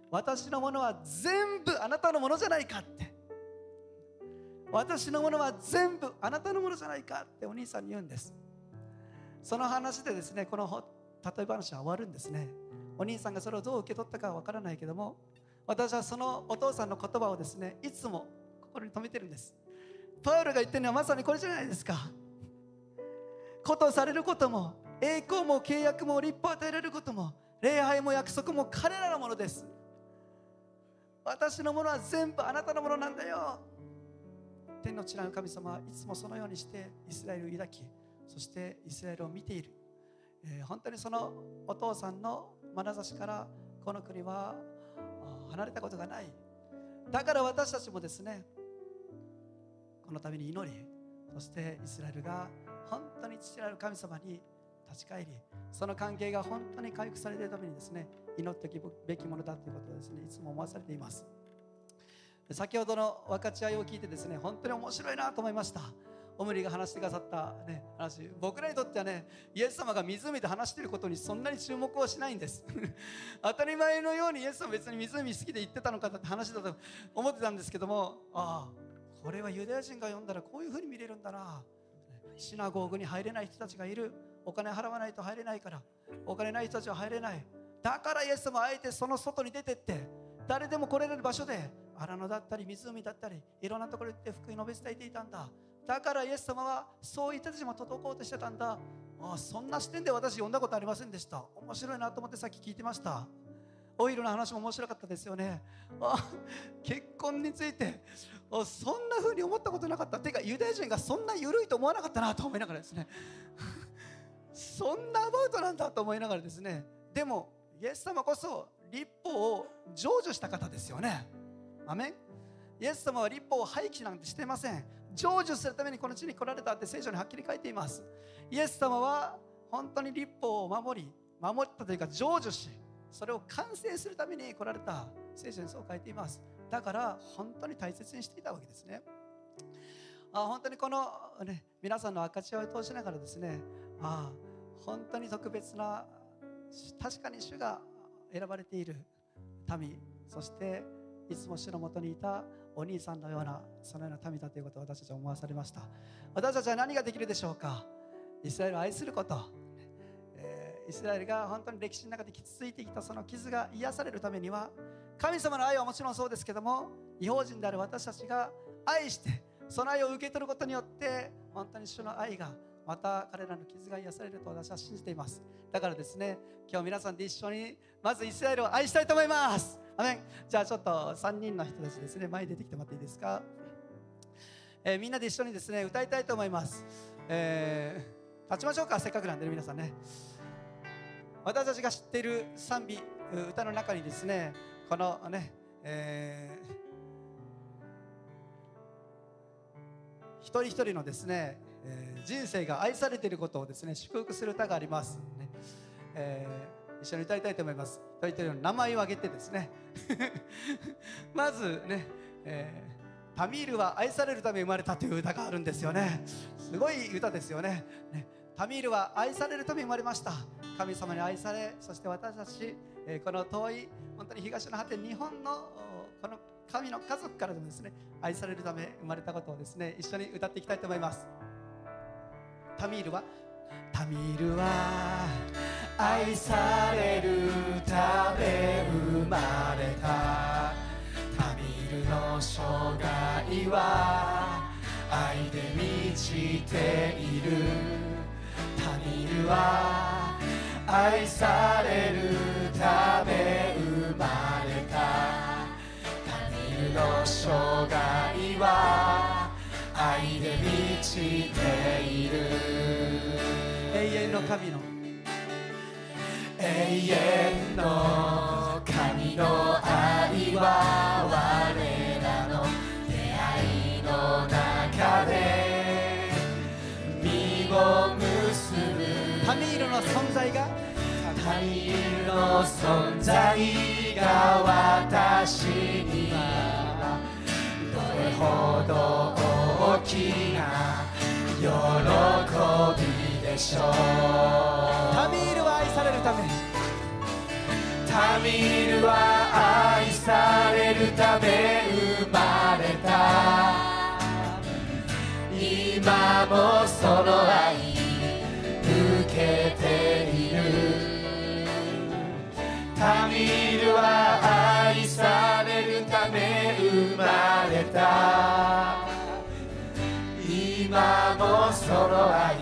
私のものは全部あなたのものじゃないかって。私のものは全部あなたのものじゃないかってお兄さんに言うんです。その話でですねこの例え話は終わるんですね。お兄さんがそれをどう受け取ったかは分からないけども私はそのお父さんの言葉をですねいつも心に留めてるんです。パウロが言ってるのはまさにこれじゃないですか。ことされることも栄光も契約も立法を与えられることも礼拝も約束も彼らのものです。私のものは全部あなたのものなんだよ。天の地なる神様はいつもそのようにしてイスラエルを抱きそしてイスラエルを見ている、えー本当にそのお父さんの眼差しからこの国は離れたことがない。だから私たちもですねこのために祈りそしてイスラエルが本当に父なる神様に立ち返りその関係が本当に回復されているためにですね祈っていくべきものだということをですねいつも思わされています。先ほどの分かち合いを聞いてですね本当に面白いなと思いました。オムリが話してくださった、ね、話僕らにとってはねイエス様が湖で話していることにそんなに注目はしないんです。当たり前のようにイエス様は別に湖好きで言ってたのかって話だと思ってたんですけどもああこれはユダヤ人が読んだらこういうふうに見れるんだな。シナゴーグに入れない人たちがいる。お金払わないと入れないからお金ない人たちは入れない。だからイエス様はあえてその外に出てって誰でも来れる場所で荒野だったり湖だったりいろんなところに行って福音述べ伝えていたんだ。だからイエス様はそういった人たちも届こうとしてたんだ。ああそんな視点で私読んだことありませんでした。面白いなと思ってさっき聞いてました。オイルの話も面白かったですよね。あ結婚について。あそんな風に思ったことなかった。てかユダヤ人がそんな緩いと思わなかったなと思いながらですねそんなアバウトなんだと思いながらですねでもイエス様こそ立法を成就した方ですよね。アメン。イエス様は立法を廃棄なんてしてません。成就するためにこの地に来られたって聖書にはっきり書いています。イエス様は本当に立法を守り守ったというか成就しそれを完成するために来られた聖書にそう書いています。だから本当に大切にしていたわけですね。
あ本当にこの、ね、皆さんの証しを通しながらですねああ本当に特別な確かに主が選ばれている。民そしていつも主のもとにいたお兄さんのようなそのような民だということを私たちは思わされました。私たちは何ができるでしょうか？イスラエルを愛すること、えイスラエルが本当に歴史の中で傷ついてきたその傷が癒されるためには神様の愛はもちろんそうですけども違法人である私たちが愛してその愛を受け取ることによって本当に主の愛がまた彼らの傷が癒されると私は信じています。だからですね今日皆さんで一緒にまずイスラエルを愛したいと思います。アメン。じゃあちょっと3人の人たちですね前に出てきてもらっていいですか、えーみんなで一緒にですね歌いたいと思います、えー立ちましょうかせっかくなんでね皆さんね。私たちが知っている賛美歌の中にですねこのね、えー一人一人のですね、えー人生が愛されていることをですね祝福する歌があります、ね。えー一緒に歌いたいと思います。一人一人の名前を挙げてですね。まずね、えータミールは愛されるため生まれたという歌があるんですよね。すごい歌ですよね。ね。タミールは愛されるため生まれました。神様に愛されそして私たち、えーこの遠い本当に東の果て日本のこの神の家族からでもですね愛されるため生まれたことをですね一緒に歌っていきたいと思います。タミールは？タミールは愛されるため生まれた。タミールの生涯は愛で満ちている。タミールは愛されるため生まれた。タミールの生涯は愛で満ちている。永遠の神の。永遠の神の愛は我らの。出会いの中で。実を結ぶ。タミールの存在が。タミールの存在が私には。どれほど大きな喜びでしょう。タミールは愛されるため。タミールは愛されるため生まれた。今もその愛受けている。タミールは愛されるまれた。今もその愛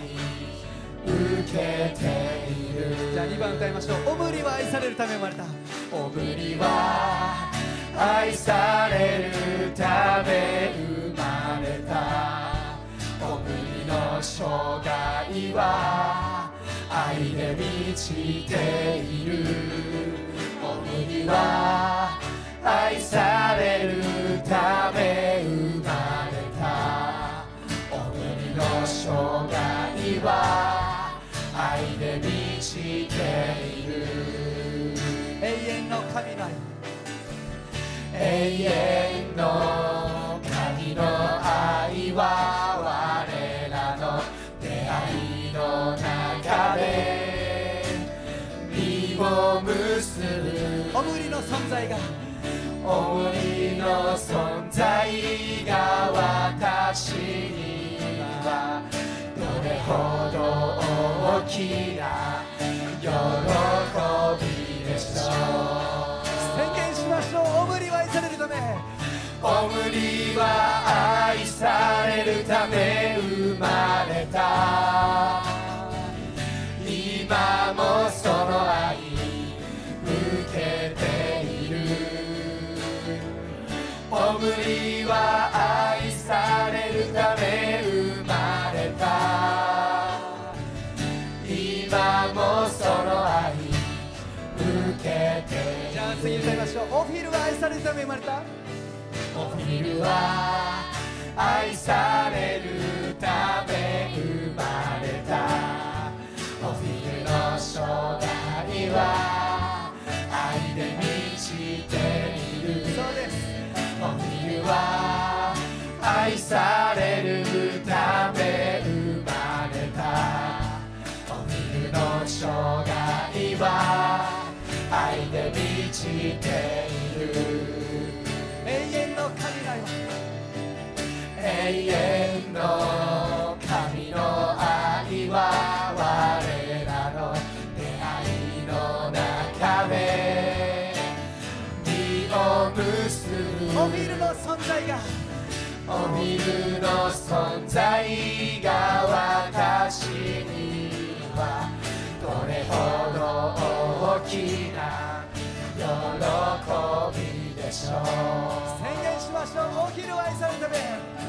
受けている。じゃあ2番歌いましょう。オムリは愛されるため生まれた。オムリは愛されるため生まれた。オムリの生涯は愛で満ちている。オムリは愛されるため生まれた。オムリの生涯は愛で満ちている。永遠の神の愛永遠の神の愛は我らの出会いの中で実を結ぶ。オムリの存在がオムリの存在が私にはどれほど大きな喜びでしょう。宣言しましょう。オムリは愛されるためオムリは愛されるため生まれた。今もその愛オムリは愛されるため生まれた。今もその愛受けて。じゃあ次歌いましょう。オフィルは愛されるため生まれた？オフィルは愛されるため生まれた。オフィルの生涯は愛で満は愛されるため生まれたお昼の生涯は愛で満ちて
いる永遠の神だよ永遠の
おビルの存在が私にはどれほど大きな喜びでしょう
宣言しましょうオフィルを愛されるため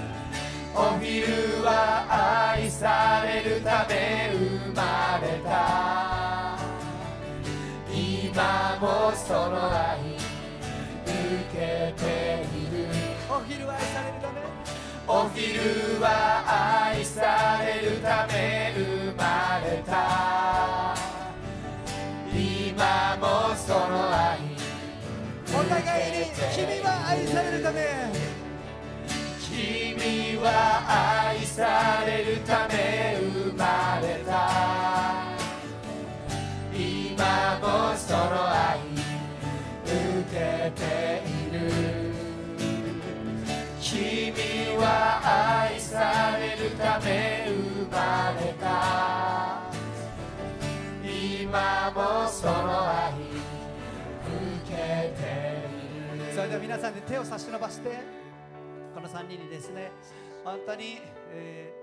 おビルは愛されるため生まれた今もその愛受けている
オフィルを愛される
お昼は愛されるため生まれた今もその愛
お互いに君は愛されるため。
君は愛されるため生まれた。今もその愛受けては愛されるため生まれた。今もその愛受けている。
それでは皆さんで手を差し伸ばしてこの3人にですね本当に、えー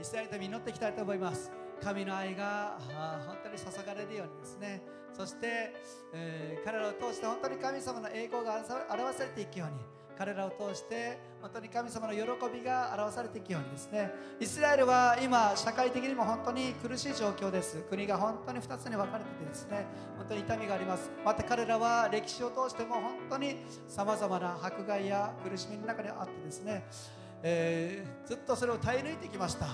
イスラエルのために祈っていきたいと思います。神の愛が本当に注がれるようにですね。そして、えー彼らを通して本当に神様の栄光が表されていくように。彼らを通して本当に神様の喜びが表されていくようにですねイスラエルは今社会的にも本当に苦しい状況です。国が本当に2つに分かれててですね本当に痛みがあります。また彼らは歴史を通しても本当にさまざまな迫害や苦しみの中にあってですね、えーずっとそれを耐え抜いてきました。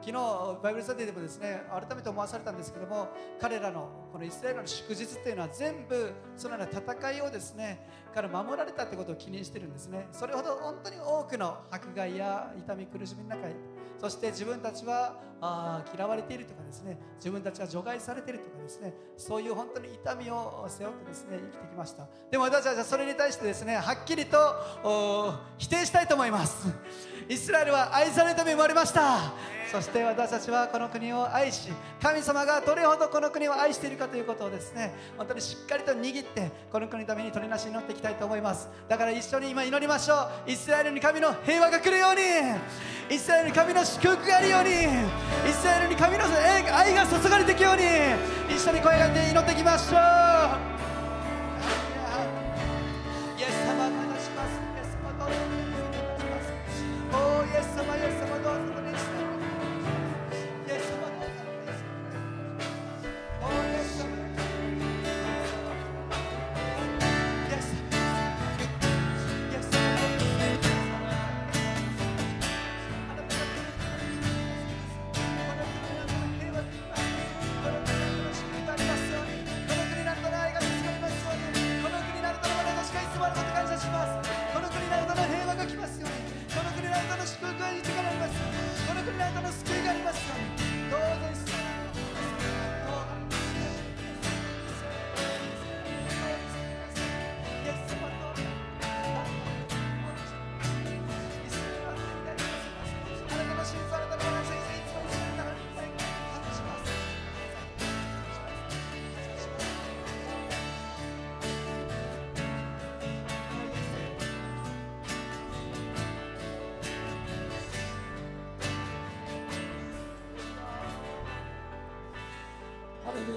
昨日バイブルスタディでもですね改めて思わされたんですけども彼らのこのイスラエルの祝日っていうのは全部そのような戦いをですねから守られたってことを記念してるんですね。それほど本当に多くの迫害や痛み苦しみの中にそして自分たちはあ嫌われているとかですね。自分たちは除外されているとかですね。そういう本当に痛みを背負ってですね生きてきました。でも私たちはそれに対してですねはっきりと否定したいと思います。イスラエルは愛されるために生まれました。そして私たちはこの国を愛し神様がどれほどこの国を愛しているかということをですね本当にしっかりと握ってこの国のために取りなしに祈ってきたいと思います。だから一緒に今祈りましょう。イスラエルに神の平和が来るように。イスラエルに神の祝福があるように。イスラエルに神の愛が注がれていくように。一緒に声が出て祈っていきましょう。イエス様お願いします。イエス様どうぞお願いします。おーイエス様イエス様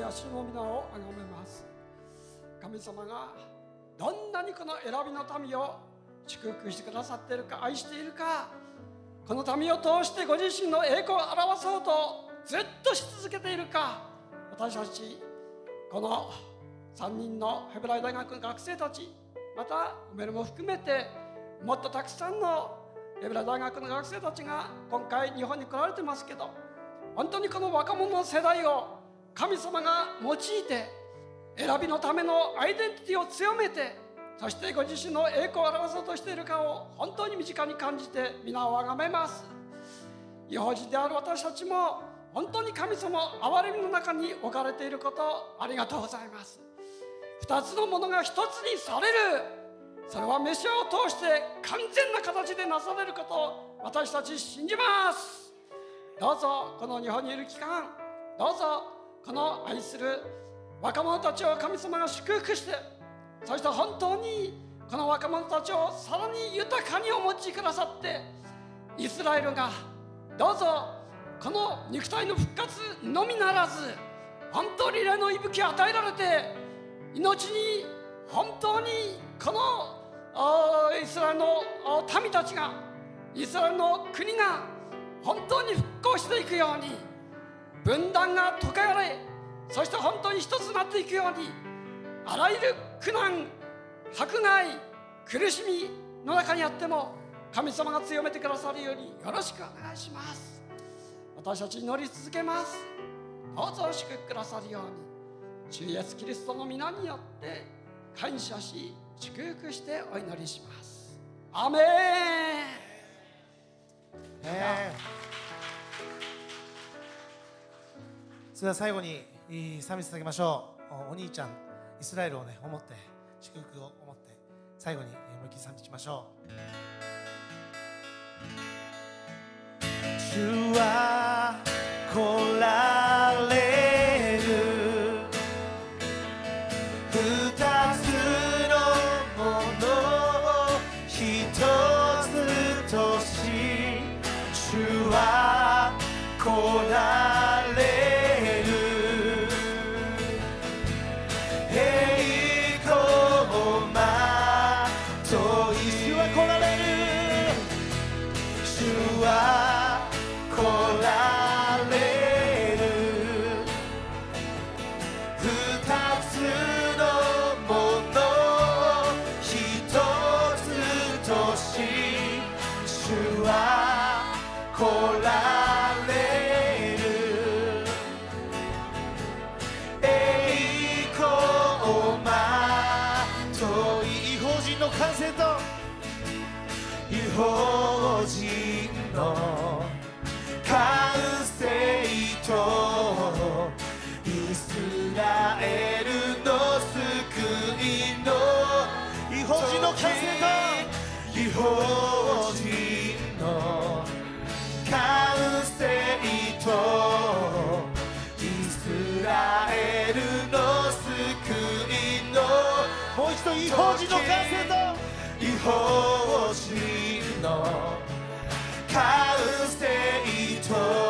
ハレルヤ主の皆をあがめます神様がどんなにこの選びの民を祝福してくださっているか愛しているかこの民を通してご自身の栄光を表そうとずっとし続けているか私たちこの3人のヘブライ大学の学生たちまたおめるも含めてもっとたくさんのヘブライ大学の学生たちが今回日本に来られてますけど本当にこの若者の世代を神様が用いて選びのためのアイデンティティを強めてそしてご自身の栄光を表そうとしているかを本当に身近に感じて皆をあがめます。違法人である私たちも本当に神様憐れみの中に置かれていることありがとうございます。二つのものが一つにされる。それはメシアを通して完全な形でなされること私たち信じます。どうぞこの日本にいる期間どうぞこの愛する若者たちを神様が祝福してそして本当にこの若者たちをさらに豊かにお持ちくださってイスラエルがどうぞこの肉体の復活のみならず本当に霊の息吹を与えられて命に本当にこのイスラエルの民たちがイスラエルの国が本当に復興していくように分断が解かれそして本当に一つになっていくようにあらゆる苦難迫害苦しみの中にあっても神様が強めてくださるようによろしくお願いします。私たち祈り続けます。どうぞ祝福くださるように主イエスキリストの皆によって感謝し祝福してお祈りします。アメン。
それでは最後に賛美捧げましょう。おお兄ちゃんイスラエルをね思って祝福を思って最後に思いっきり賛美しましょう。主は異邦人の完成とイ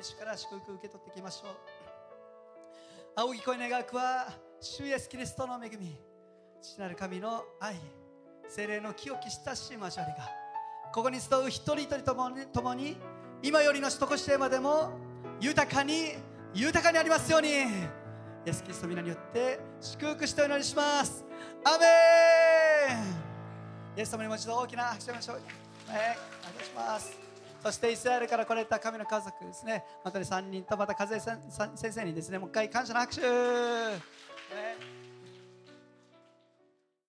一人一
人主から祝福を受け取っていきましょう。仰ぎ声願うは主イエスキリストの恵み父なる神の愛精霊の清き親しい交わりがここに集う一人一人ともに共に今よりの首都としてまでも豊かに豊かにありますように。イエス・キリストの皆によって祝福してお祈りします。アメン。イエス様にもう一度大きな拍手をしましょう、ね、お願いします。そしてイスラエルから来れた神の家族ですね。本当に3人とまた風先生にですねもう一回感謝の拍手、ね。